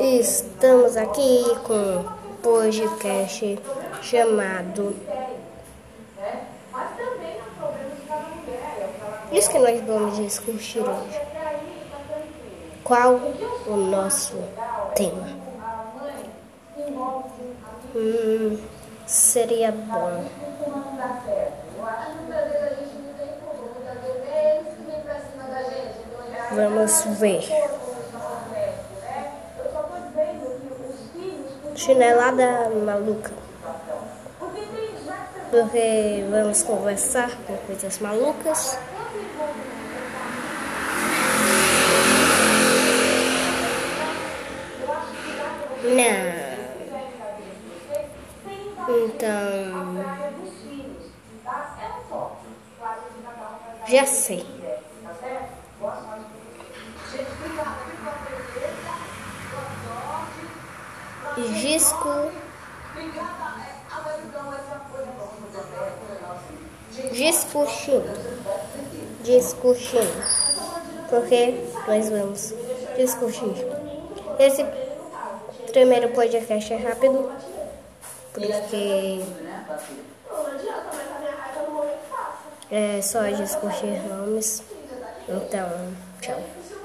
Estamos aqui com um podcast chamado Isso que nós vamos discutir hoje. Qual o nosso tema? Hum, seria bom. Vamos ver. Chinelada maluca. Porque vamos conversar com coisas malucas. Não. Então. Já sei. Disco. Discutindo. Discutindo. Porque nós vamos discutir. Esse primeiro podcast é rápido. Porque é só discutir nomes. Então, tchau.